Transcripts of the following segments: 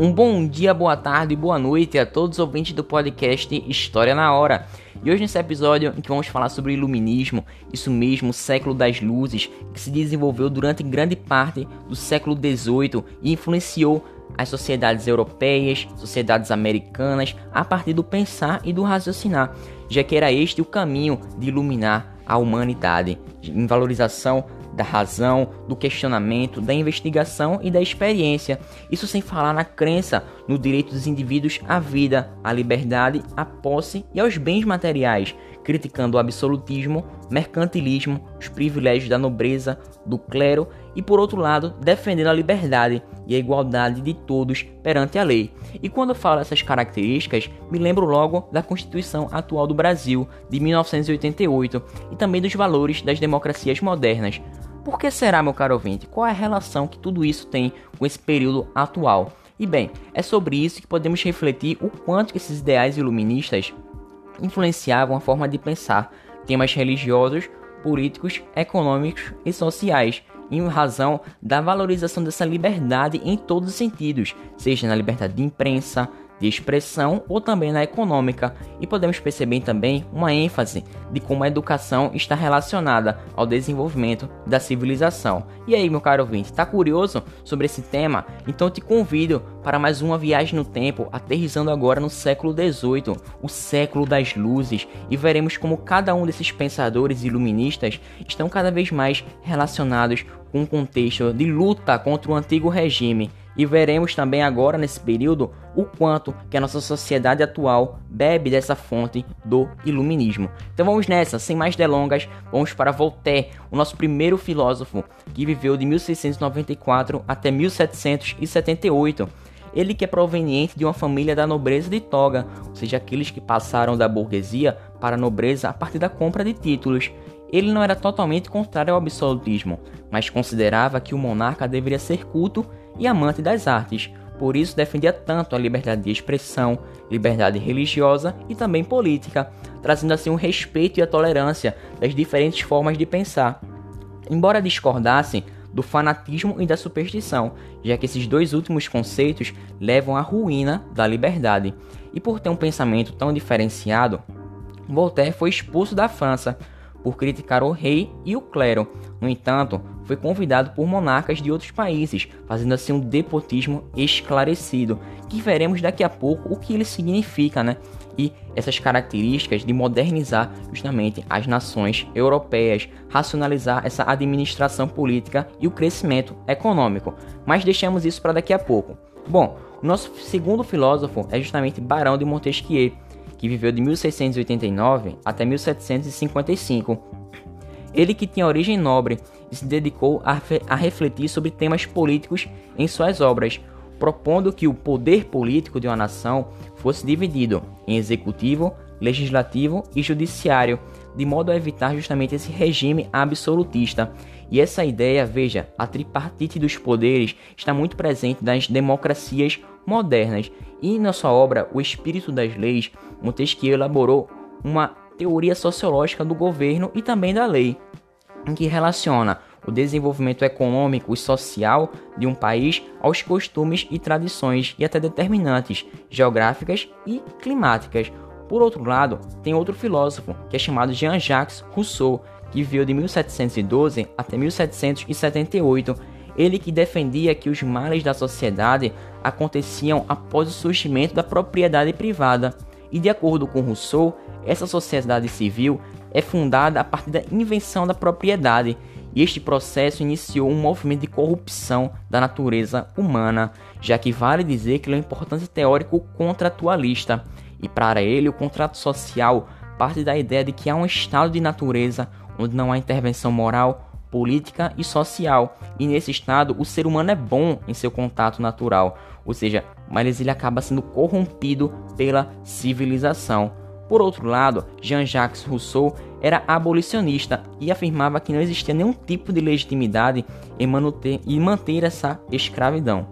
Um bom dia, boa tarde e boa noite a todos os ouvintes do podcast História na Hora. E hoje nesse episódio em que vamos falar sobre iluminismo, isso mesmo, o século das luzes, que se desenvolveu durante grande parte do século XVIII e influenciou as sociedades europeias, sociedades americanas, a partir do pensar e do raciocinar, já que era este o caminho de iluminar a humanidade, em valorização da razão, do questionamento, da investigação e da experiência. Isso sem falar na crença no direito dos indivíduos à vida, à liberdade, à posse e aos bens materiais, criticando o absolutismo, mercantilismo, os privilégios da nobreza, do clero e, por outro lado, defendendo a liberdade e a igualdade de todos perante a lei. E quando eu falo essas características, me lembro logo da Constituição atual do Brasil, de 1988, e também dos valores das democracias modernas. Por que será, meu caro ouvinte? Qual é a relação que tudo isso tem com esse período atual? E bem, é sobre isso que podemos refletir o quanto esses ideais iluministas influenciavam a forma de pensar temas religiosos, políticos, econômicos e sociais, em razão da valorização dessa liberdade em todos os sentidos, seja na liberdade de imprensa, de expressão ou também na econômica, e podemos perceber também uma ênfase de como a educação está relacionada ao desenvolvimento da civilização. E aí, meu caro ouvinte, está curioso sobre esse tema? Então te convido para mais uma viagem no tempo, aterrizando agora no século XVIII, o século das luzes, e veremos como cada um desses pensadores iluministas estão cada vez mais relacionados com um contexto de luta contra o antigo regime e veremos também agora nesse período o quanto que a nossa sociedade atual bebe dessa fonte do iluminismo. Então vamos nessa, sem mais delongas, vamos para Voltaire, o nosso primeiro filósofo que viveu de 1694 até 1778. Ele que é proveniente de uma família da nobreza de toga, ou seja, aqueles que passaram da burguesia para a nobreza a partir da compra de títulos. Ele não era totalmente contrário ao absolutismo, mas considerava que o monarca deveria ser culto e amante das artes. Por isso defendia tanto a liberdade de expressão, liberdade religiosa e também política, trazendo assim o um respeito e a tolerância das diferentes formas de pensar. Embora discordassem do fanatismo e da superstição, já que esses dois últimos conceitos levam à ruína da liberdade. E por ter um pensamento tão diferenciado, Voltaire foi expulso da França por criticar o rei e o clero. No entanto, foi convidado por monarcas de outros países, fazendo assim um depotismo esclarecido, que veremos daqui a pouco o que ele significa, né? E essas características de modernizar justamente as nações europeias, racionalizar essa administração política e o crescimento econômico. Mas deixamos isso para daqui a pouco. Bom, o nosso segundo filósofo é justamente Barão de Montesquieu que viveu de 1689 até 1755. Ele que tinha origem nobre e se dedicou a, a refletir sobre temas políticos em suas obras, propondo que o poder político de uma nação fosse dividido em executivo, legislativo e judiciário, de modo a evitar justamente esse regime absolutista. E essa ideia, veja, a tripartite dos poderes está muito presente nas democracias modernas. E na sua obra O Espírito das Leis, Montesquieu elaborou uma teoria sociológica do governo e também da lei, em que relaciona o desenvolvimento econômico e social de um país aos costumes e tradições e até determinantes geográficas e climáticas. Por outro lado, tem outro filósofo, que é chamado Jean-Jacques Rousseau, que viveu de 1712 até 1778 ele que defendia que os males da sociedade aconteciam após o surgimento da propriedade privada. E de acordo com Rousseau, essa sociedade civil é fundada a partir da invenção da propriedade, e este processo iniciou um movimento de corrupção da natureza humana, já que vale dizer que ele é um importante teórico contratualista, e para ele o contrato social parte da ideia de que há um estado de natureza onde não há intervenção moral política e social. E nesse estado, o ser humano é bom em seu contato natural, ou seja, mas ele acaba sendo corrompido pela civilização. Por outro lado, Jean-Jacques Rousseau era abolicionista e afirmava que não existia nenhum tipo de legitimidade em manter, em manter essa escravidão.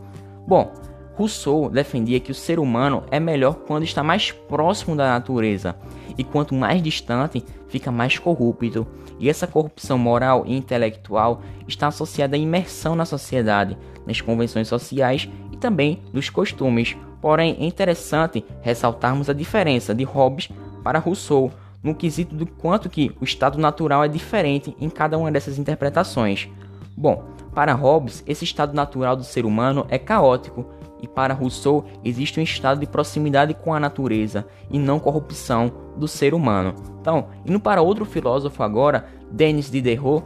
Bom, Rousseau defendia que o ser humano é melhor quando está mais próximo da natureza, e quanto mais distante, fica mais corrupto. E essa corrupção moral e intelectual está associada à imersão na sociedade, nas convenções sociais e também dos costumes. Porém, é interessante ressaltarmos a diferença de Hobbes para Rousseau no quesito do quanto que o estado natural é diferente em cada uma dessas interpretações. Bom, para Hobbes, esse estado natural do ser humano é caótico, e para Rousseau existe um estado de proximidade com a natureza e não corrupção do ser humano. Então, indo para outro filósofo agora, Denis Diderot,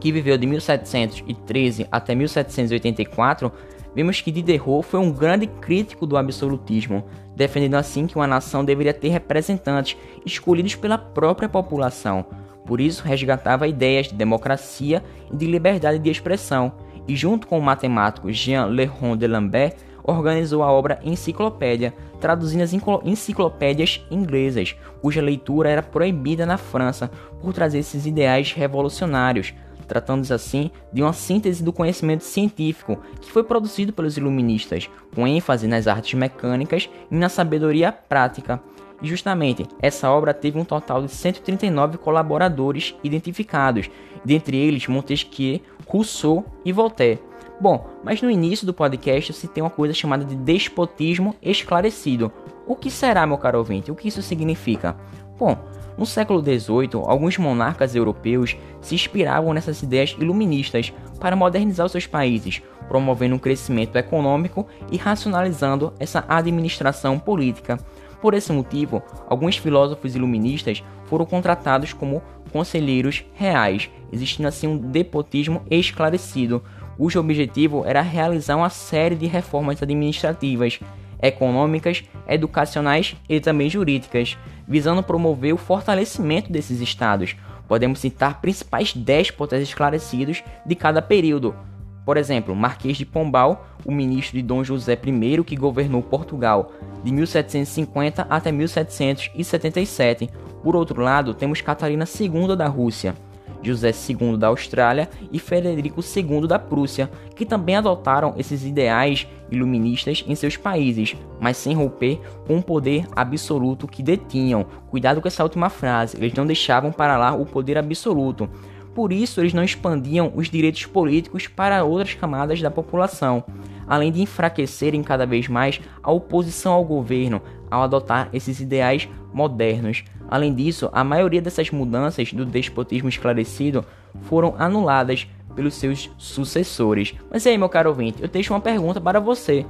que viveu de 1713 até 1784, vemos que Diderot foi um grande crítico do absolutismo, defendendo assim que uma nação deveria ter representantes escolhidos pela própria população. Por isso, resgatava ideias de democracia e de liberdade de expressão, e junto com o matemático Jean Leron de Lambert, organizou a obra Enciclopédia, traduzindo as enciclopédias inglesas, cuja leitura era proibida na França por trazer esses ideais revolucionários, tratando-se assim de uma síntese do conhecimento científico que foi produzido pelos iluministas, com ênfase nas artes mecânicas e na sabedoria prática. E justamente essa obra teve um total de 139 colaboradores identificados, dentre eles Montesquieu, Rousseau e Voltaire. Bom, mas no início do podcast se tem uma coisa chamada de despotismo esclarecido. O que será, meu caro ouvinte? O que isso significa? Bom, no século XVIII, alguns monarcas europeus se inspiravam nessas ideias iluministas para modernizar seus países, promovendo um crescimento econômico e racionalizando essa administração política. Por esse motivo, alguns filósofos iluministas foram contratados como conselheiros reais, existindo assim um despotismo esclarecido, cujo objetivo era realizar uma série de reformas administrativas, econômicas, educacionais e também jurídicas, visando promover o fortalecimento desses estados. Podemos citar principais déspotas esclarecidos de cada período. Por exemplo, Marquês de Pombal, o ministro de Dom José I que governou Portugal de 1750 até 1777. Por outro lado, temos Catarina II da Rússia, José II da Austrália e Frederico II da Prússia, que também adotaram esses ideais iluministas em seus países, mas sem romper com o poder absoluto que detinham. Cuidado com essa última frase, eles não deixavam para lá o poder absoluto. Por isso, eles não expandiam os direitos políticos para outras camadas da população, além de enfraquecerem cada vez mais a oposição ao governo ao adotar esses ideais modernos. Além disso, a maioria dessas mudanças do despotismo esclarecido foram anuladas pelos seus sucessores. Mas aí, meu caro ouvinte, eu deixo uma pergunta para você.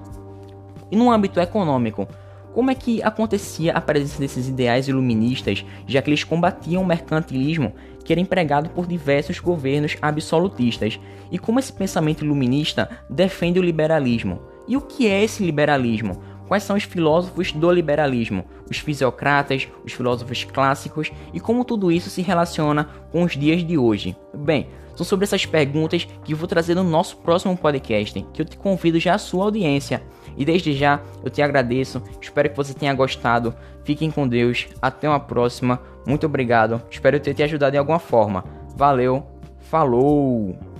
E no âmbito econômico, como é que acontecia a presença desses ideais iluministas, já que eles combatiam o mercantilismo que era empregado por diversos governos absolutistas? E como esse pensamento iluminista defende o liberalismo? E o que é esse liberalismo? Quais são os filósofos do liberalismo, os fisiocratas, os filósofos clássicos e como tudo isso se relaciona com os dias de hoje? Bem, são sobre essas perguntas que vou trazer no nosso próximo podcast, que eu te convido já à sua audiência. E desde já eu te agradeço, espero que você tenha gostado. Fiquem com Deus, até uma próxima. Muito obrigado, espero ter te ajudado de alguma forma. Valeu, falou!